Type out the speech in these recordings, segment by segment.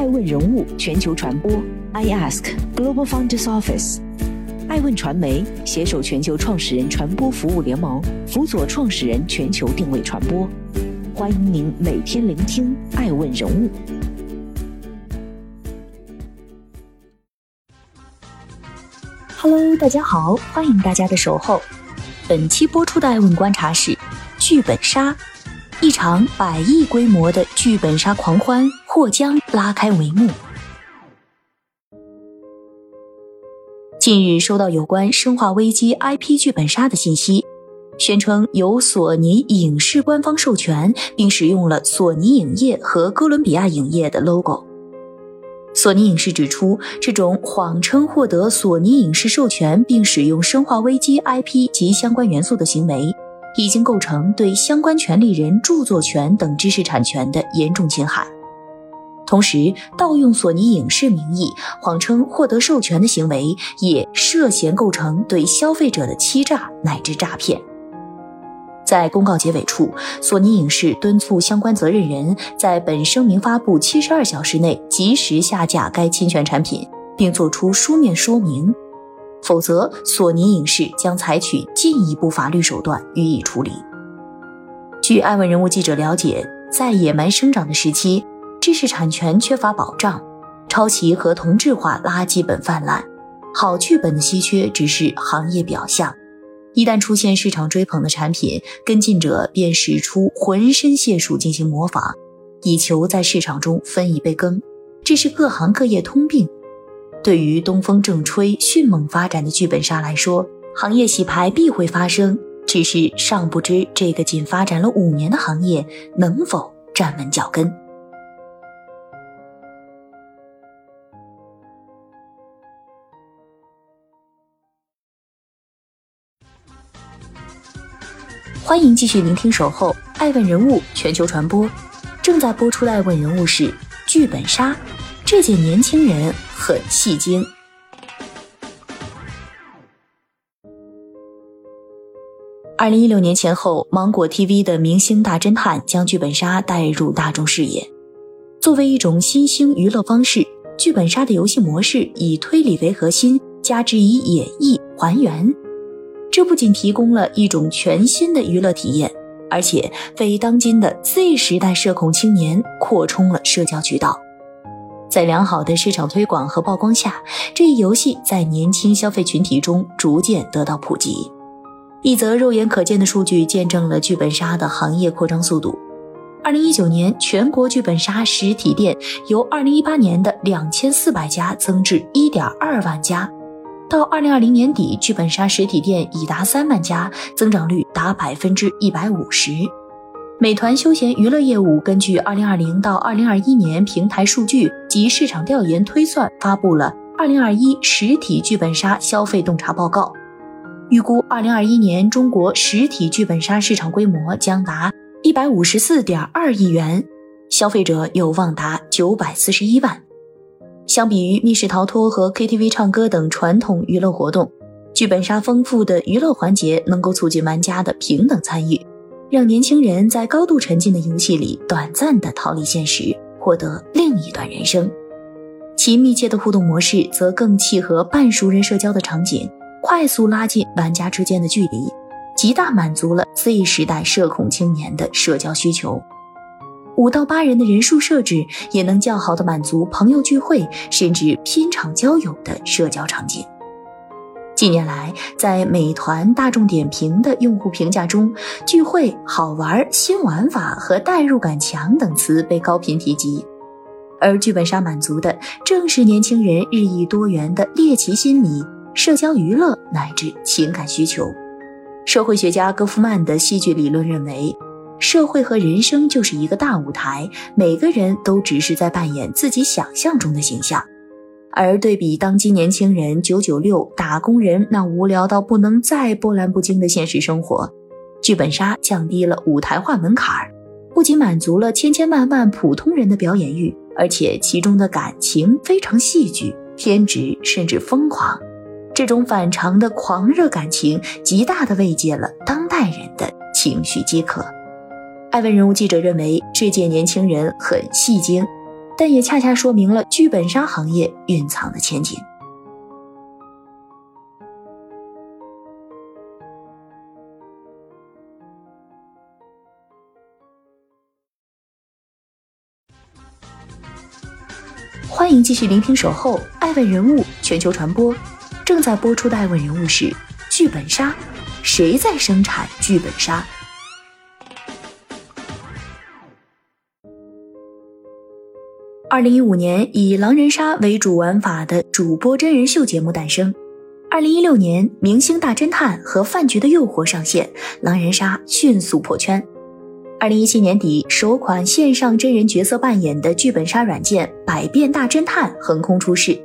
爱问人物全球传播，I Ask Global Founders Office，爱问传媒携手全球创始人传播服务联盟，辅佐创始人全球定位传播。欢迎您每天聆听爱问人物。Hello，大家好，欢迎大家的守候。本期播出的爱问观察是剧本杀。一场百亿规模的剧本杀狂欢或将拉开帷幕。近日收到有关《生化危机》IP 剧本杀的信息，宣称由索尼影视官方授权，并使用了索尼影业和哥伦比亚影业的 logo。索尼影视指出，这种谎称获得索尼影视授权并使用《生化危机》IP 及相关元素的行为。已经构成对相关权利人著作权等知识产权的严重侵害。同时，盗用索尼影视名义，谎称获得授权的行为，也涉嫌构成对消费者的欺诈乃至诈骗。在公告结尾处，索尼影视敦促相关责任人在本声明发布七十二小时内及时下架该侵权产品，并作出书面说明。否则，索尼影视将采取进一步法律手段予以处理。据爱问人物记者了解，在野蛮生长的时期，知识产权缺乏保障，抄袭和同质化垃圾本泛滥，好剧本的稀缺只是行业表象。一旦出现市场追捧的产品，跟进者便使出浑身解数进行模仿，以求在市场中分一杯羹，这是各行各业通病。对于东风正吹、迅猛发展的剧本杀来说，行业洗牌必会发生，只是尚不知这个仅发展了五年的行业能否站稳脚跟。欢迎继续聆听《守候爱问人物全球传播》，正在播出的爱问人物是剧本杀，这届年轻人。很戏精。二零一六年前后，芒果 TV 的《明星大侦探》将剧本杀带入大众视野。作为一种新兴娱乐方式，剧本杀的游戏模式以推理为核心，加之以演绎还原，这不仅提供了一种全新的娱乐体验，而且为当今的 Z 时代社恐青年扩充了社交渠道。在良好的市场推广和曝光下，这一游戏在年轻消费群体中逐渐得到普及。一则肉眼可见的数据见证了剧本杀的行业扩张速度。二零一九年，全国剧本杀实体店由二零一八年的两千四百家增至一点二万家，到二零二零年底，剧本杀实体店已达三万家，增长率达百分之一百五十。美团休闲娱乐业务根据二零二零到二零二一年平台数据及市场调研推算，发布了二零二一实体剧本杀消费洞察报告，预估二零二一年中国实体剧本杀市场规模将达一百五十四点二亿元，消费者有望达九百四十一万。相比于密室逃脱和 KTV 唱歌等传统娱乐活动，剧本杀丰富的娱乐环节能够促进玩家的平等参与。让年轻人在高度沉浸的游戏里短暂的逃离现实，获得另一段人生。其密切的互动模式则更契合半熟人社交的场景，快速拉近玩家之间的距离，极大满足了 Z 时代社恐青年的社交需求。五到八人的人数设置也能较好的满足朋友聚会甚至拼场交友的社交场景。近年来，在美团、大众点评的用户评价中，“聚会”“好玩”“新玩法”和“代入感强”等词被高频提及。而剧本杀满足的正是年轻人日益多元的猎奇心理、社交娱乐乃至情感需求。社会学家戈夫曼的戏剧理论认为，社会和人生就是一个大舞台，每个人都只是在扮演自己想象中的形象。而对比当今年轻人九九六打工人那无聊到不能再波澜不惊的现实生活，剧本杀降低了舞台化门槛儿，不仅满足了千千万万普通人的表演欲，而且其中的感情非常戏剧、偏执甚至疯狂。这种反常的狂热感情，极大的慰藉了当代人的情绪饥渴。艾问人物记者认为，这届年轻人很戏精。但也恰恰说明了剧本杀行业蕴藏的前景。欢迎继续聆听《守候爱问人物全球传播》，正在播出的爱问人物是剧本杀，谁在生产剧本杀？二零一五年，以狼人杀为主玩法的主播真人秀节目诞生。二零一六年，《明星大侦探》和《饭局的诱惑》上线，狼人杀迅速破圈。二零一七年底，首款线上真人角色扮演的剧本杀软件《百变大侦探》横空出世。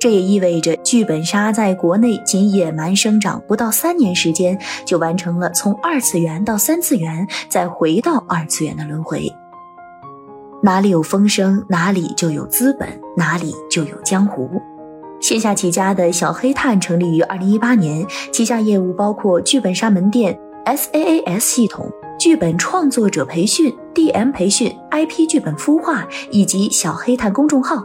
这也意味着剧本杀在国内仅野蛮生长不到三年时间，就完成了从二次元到三次元，再回到二次元的轮回。哪里有风声，哪里就有资本，哪里就有江湖。线下起家的小黑炭成立于二零一八年，旗下业务包括剧本杀门店、SaaS 系统、剧本创作者培训、DM 培训、IP 剧本孵化以及小黑炭公众号。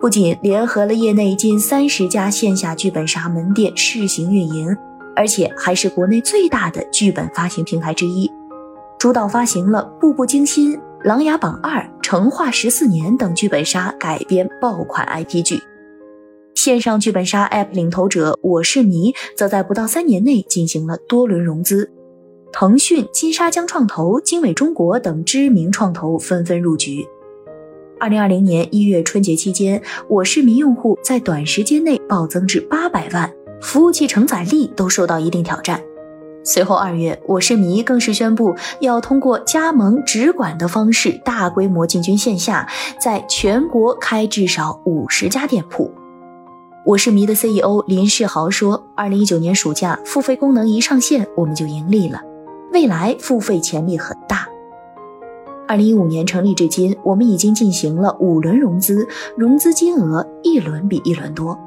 不仅联合了业内近三十家线下剧本杀门店试行运营，而且还是国内最大的剧本发行平台之一，主导发行了《步步惊心》。《琅琊榜二》《成化十四年》等剧本杀改编爆款 IP 剧，线上剧本杀 App 领头者我是迷则在不到三年内进行了多轮融资，腾讯、金沙江创投、经纬中国等知名创投纷纷入局。二零二零年一月春节期间，我是迷用户在短时间内暴增至八百万，服务器承载力都受到一定挑战。随后二月，我是迷更是宣布要通过加盟直管的方式，大规模进军线下，在全国开至少五十家店铺。我是迷的 CEO 林世豪说：“二零一九年暑假付费功能一上线，我们就盈利了，未来付费潜力很大。”二零一五年成立至今，我们已经进行了五轮融资，融资金额一轮比一轮多。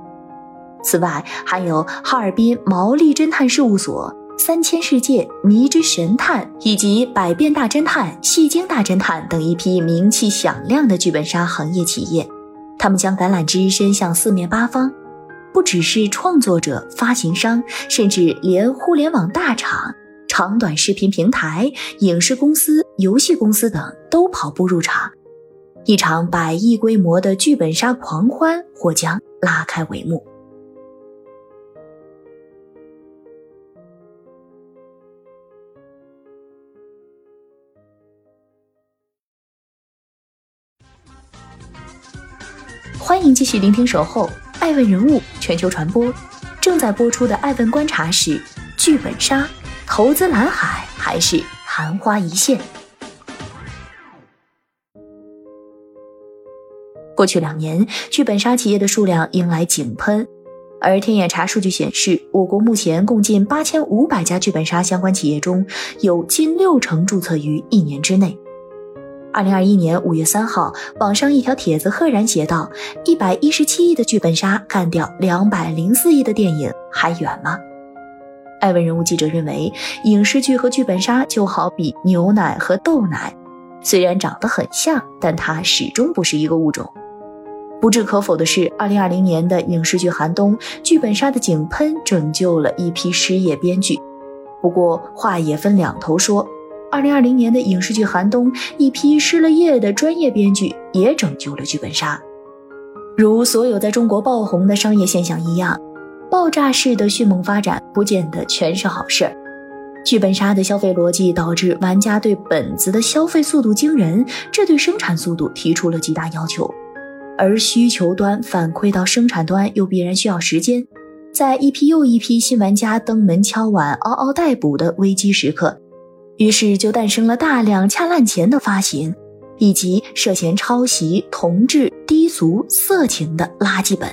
此外，还有哈尔滨毛利侦探事务所。三千世界、迷之神探以及百变大侦探、戏精大侦探等一批名气响亮的剧本杀行业企业，他们将橄榄枝伸向四面八方，不只是创作者、发行商，甚至连互联网大厂、长短视频平台、影视公司、游戏公司等都跑步入场，一场百亿规模的剧本杀狂欢或将拉开帷幕。欢迎继续聆听《守候爱问人物全球传播》，正在播出的爱问观察是：剧本杀投资蓝海还是昙花一现？过去两年，剧本杀企业的数量迎来井喷，而天眼查数据显示，我国目前共近八千五百家剧本杀相关企业中，有近六成注册于一年之内。二零二一年五月三号，网上一条帖子赫然写道：“一百一十七亿的剧本杀干掉两百零四亿的电影，还远吗？”艾文人物记者认为，影视剧和剧本杀就好比牛奶和豆奶，虽然长得很像，但它始终不是一个物种。不置可否的是，二零二零年的影视剧寒冬，剧本杀的井喷拯救了一批失业编剧。不过话也分两头说。二零二零年的影视剧寒冬，一批失了业的专业编剧也拯救了剧本杀。如所有在中国爆红的商业现象一样，爆炸式的迅猛发展不见得全是好事儿。剧本杀的消费逻辑导致玩家对本子的消费速度惊人，这对生产速度提出了极大要求。而需求端反馈到生产端又必然需要时间，在一批又一批新玩家登门敲碗、嗷嗷待哺的危机时刻。于是就诞生了大量恰烂钱的发行，以及涉嫌抄袭、同质、低俗、色情的垃圾本。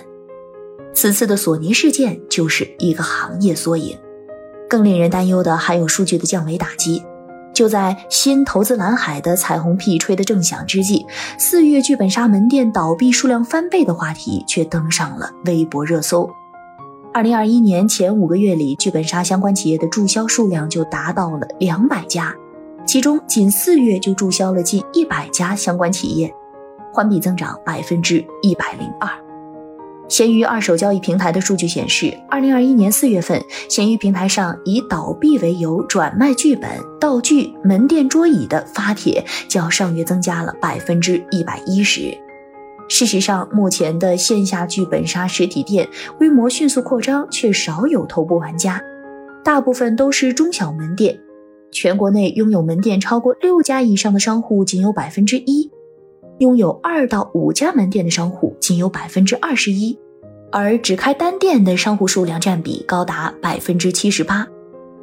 此次的索尼事件就是一个行业缩影。更令人担忧的还有数据的降维打击。就在新投资蓝海的彩虹屁吹得正响之际，四月剧本杀门店倒闭数量翻倍的话题却登上了微博热搜。二零二一年前五个月里，剧本杀相关企业的注销数量就达到了两百家，其中仅四月就注销了近一百家相关企业。环比增长百分之一百零二。闲鱼二手交易平台的数据显示，二零二一年四月份，闲鱼平台上以倒闭为由转卖剧本、道具、门店桌椅的发帖，较上月增加了百分之一百一十。事实上，目前的线下剧本杀实体店规模迅速扩张，却少有头部玩家，大部分都是中小门店。全国内拥有门店超过六家以上的商户仅有百分之一。拥有二到五家门店的商户仅有百分之二十一，而只开单店的商户数量占比高达百分之七十八。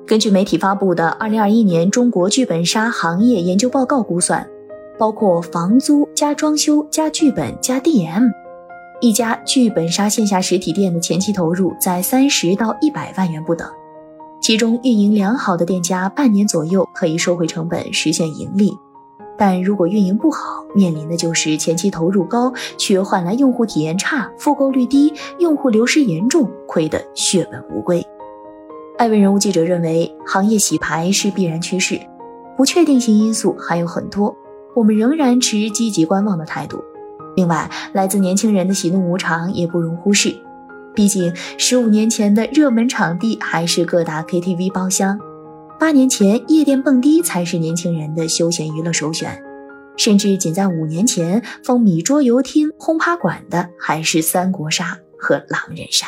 根据媒体发布的《二零二一年中国剧本杀行业研究报告》估算，包括房租加装修加剧本加 DM，一家剧本杀线下实体店的前期投入在三十到一百万元不等，其中运营良好的店家半年左右可以收回成本，实现盈利。但如果运营不好，面临的就是前期投入高，却换来用户体验差、复购率低、用户流失严重，亏得血本无归。艾问人物记者认为，行业洗牌是必然趋势，不确定性因素还有很多，我们仍然持积极观望的态度。另外，来自年轻人的喜怒无常也不容忽视，毕竟十五年前的热门场地还是各大 KTV 包厢。八年前，夜店蹦迪才是年轻人的休闲娱乐首选，甚至仅在五年前，风靡桌游厅、轰趴馆的还是三国杀和狼人杀。